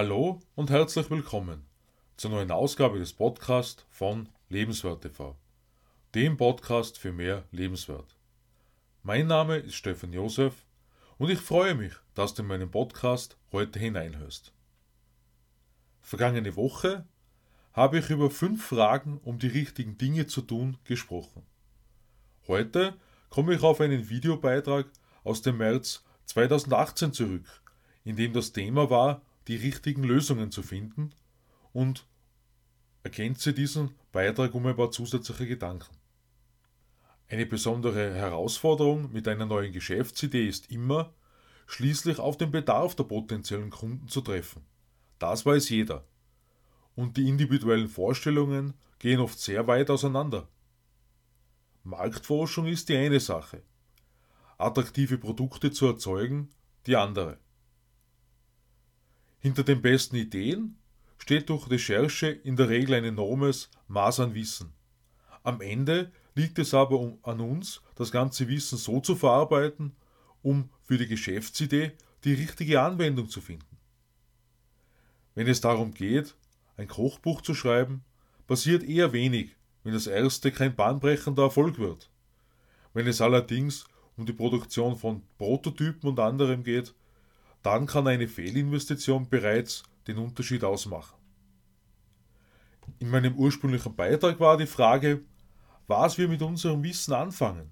Hallo und herzlich willkommen zur neuen Ausgabe des Podcasts von Lebenswert TV, dem Podcast für mehr Lebenswert. Mein Name ist Stefan Josef und ich freue mich, dass du in meinen Podcast heute hineinhörst. Vergangene Woche habe ich über fünf Fragen, um die richtigen Dinge zu tun, gesprochen. Heute komme ich auf einen Videobeitrag aus dem März 2018 zurück, in dem das Thema war, die richtigen Lösungen zu finden und ergänze diesen Beitrag um ein paar zusätzliche Gedanken. Eine besondere Herausforderung mit einer neuen Geschäftsidee ist immer, schließlich auf den Bedarf der potenziellen Kunden zu treffen. Das weiß jeder. Und die individuellen Vorstellungen gehen oft sehr weit auseinander. Marktforschung ist die eine Sache, attraktive Produkte zu erzeugen die andere. Hinter den besten Ideen steht durch Recherche in der Regel ein enormes Maß an Wissen. Am Ende liegt es aber an uns, das ganze Wissen so zu verarbeiten, um für die Geschäftsidee die richtige Anwendung zu finden. Wenn es darum geht, ein Kochbuch zu schreiben, passiert eher wenig, wenn das erste kein bahnbrechender Erfolg wird. Wenn es allerdings um die Produktion von Prototypen und anderem geht, dann kann eine Fehlinvestition bereits den Unterschied ausmachen. In meinem ursprünglichen Beitrag war die Frage, was wir mit unserem Wissen anfangen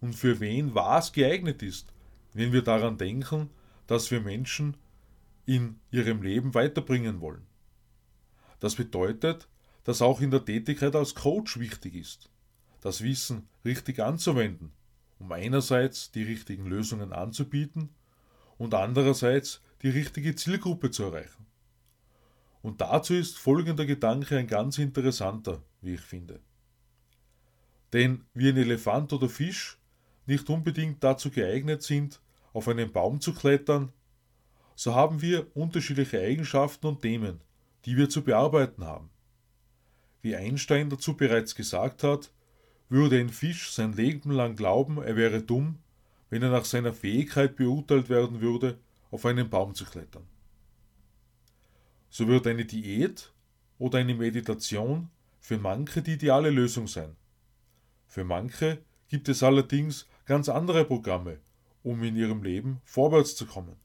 und für wen was geeignet ist, wenn wir daran denken, dass wir Menschen in ihrem Leben weiterbringen wollen. Das bedeutet, dass auch in der Tätigkeit als Coach wichtig ist, das Wissen richtig anzuwenden, um einerseits die richtigen Lösungen anzubieten und andererseits die richtige Zielgruppe zu erreichen. Und dazu ist folgender Gedanke ein ganz interessanter, wie ich finde. Denn wie ein Elefant oder Fisch nicht unbedingt dazu geeignet sind, auf einen Baum zu klettern, so haben wir unterschiedliche Eigenschaften und Themen, die wir zu bearbeiten haben. Wie Einstein dazu bereits gesagt hat, würde ein Fisch sein Leben lang glauben, er wäre dumm, wenn er nach seiner Fähigkeit beurteilt werden würde, auf einen Baum zu klettern. So wird eine Diät oder eine Meditation für manche die ideale Lösung sein. Für manche gibt es allerdings ganz andere Programme, um in ihrem Leben vorwärts zu kommen.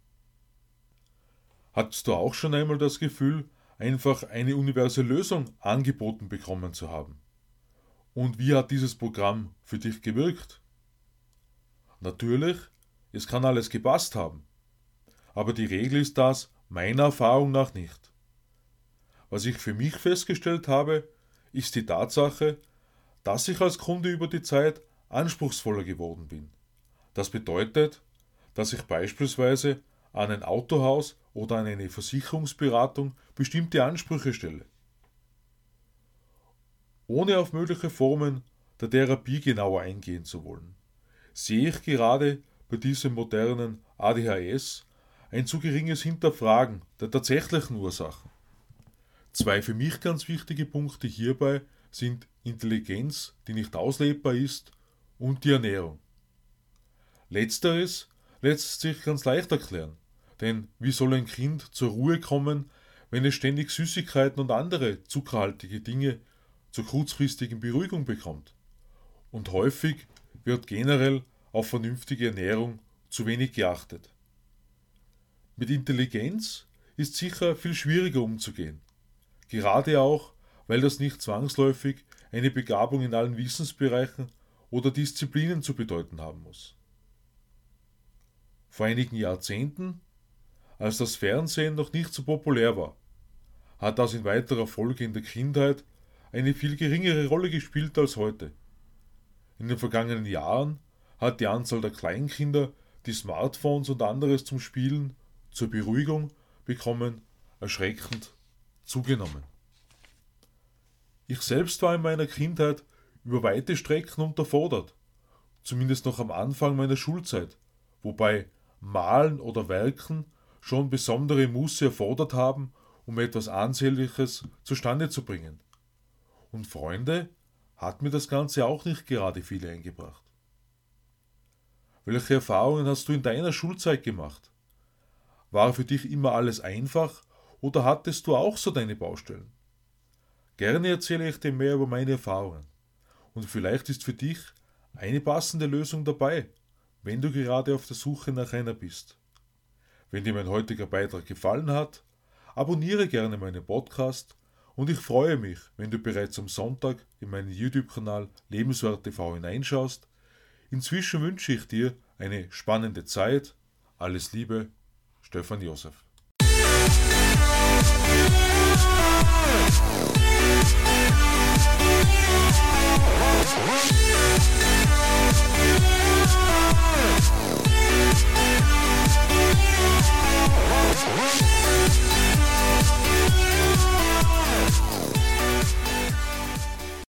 Hattest du auch schon einmal das Gefühl, einfach eine universelle Lösung angeboten bekommen zu haben? Und wie hat dieses Programm für dich gewirkt? Natürlich, es kann alles gepasst haben. Aber die Regel ist das meiner Erfahrung nach nicht. Was ich für mich festgestellt habe, ist die Tatsache, dass ich als Kunde über die Zeit anspruchsvoller geworden bin. Das bedeutet, dass ich beispielsweise an ein Autohaus oder an eine Versicherungsberatung bestimmte Ansprüche stelle. Ohne auf mögliche Formen der Therapie genauer eingehen zu wollen sehe ich gerade bei diesem modernen ADHS ein zu geringes Hinterfragen der tatsächlichen Ursachen. Zwei für mich ganz wichtige Punkte hierbei sind Intelligenz, die nicht auslebbar ist, und die Ernährung. Letzteres lässt sich ganz leicht erklären, denn wie soll ein Kind zur Ruhe kommen, wenn es ständig Süßigkeiten und andere zuckerhaltige Dinge zur kurzfristigen Beruhigung bekommt? Und häufig wird generell auf vernünftige Ernährung zu wenig geachtet. Mit Intelligenz ist sicher viel schwieriger umzugehen. Gerade auch, weil das nicht zwangsläufig eine Begabung in allen Wissensbereichen oder Disziplinen zu bedeuten haben muss. Vor einigen Jahrzehnten, als das Fernsehen noch nicht so populär war, hat das in weiterer Folge in der Kindheit eine viel geringere Rolle gespielt als heute. In den vergangenen Jahren hat die Anzahl der Kleinkinder, die Smartphones und anderes zum Spielen, zur Beruhigung bekommen, erschreckend zugenommen. Ich selbst war in meiner Kindheit über weite Strecken unterfordert, zumindest noch am Anfang meiner Schulzeit, wobei Malen oder Werken schon besondere Muße erfordert haben, um etwas Ansehnliches zustande zu bringen. Und Freunde hat mir das Ganze auch nicht gerade viel eingebracht. Welche Erfahrungen hast du in deiner Schulzeit gemacht? War für dich immer alles einfach Oder hattest du auch so deine Baustellen? Gerne erzähle ich dir mehr über meine Erfahrungen. Und vielleicht ist für dich eine passende Lösung dabei, wenn du gerade auf der Suche nach einer bist. Wenn dir mein heutiger Beitrag gefallen hat, abonniere gerne meinen Podcast und ich freue mich, wenn du bereits am Sonntag in meinen YouTube-Kanal Lebenswert TV hineinschaust. Inzwischen wünsche ich dir eine spannende Zeit. Alles Liebe, Stefan Josef.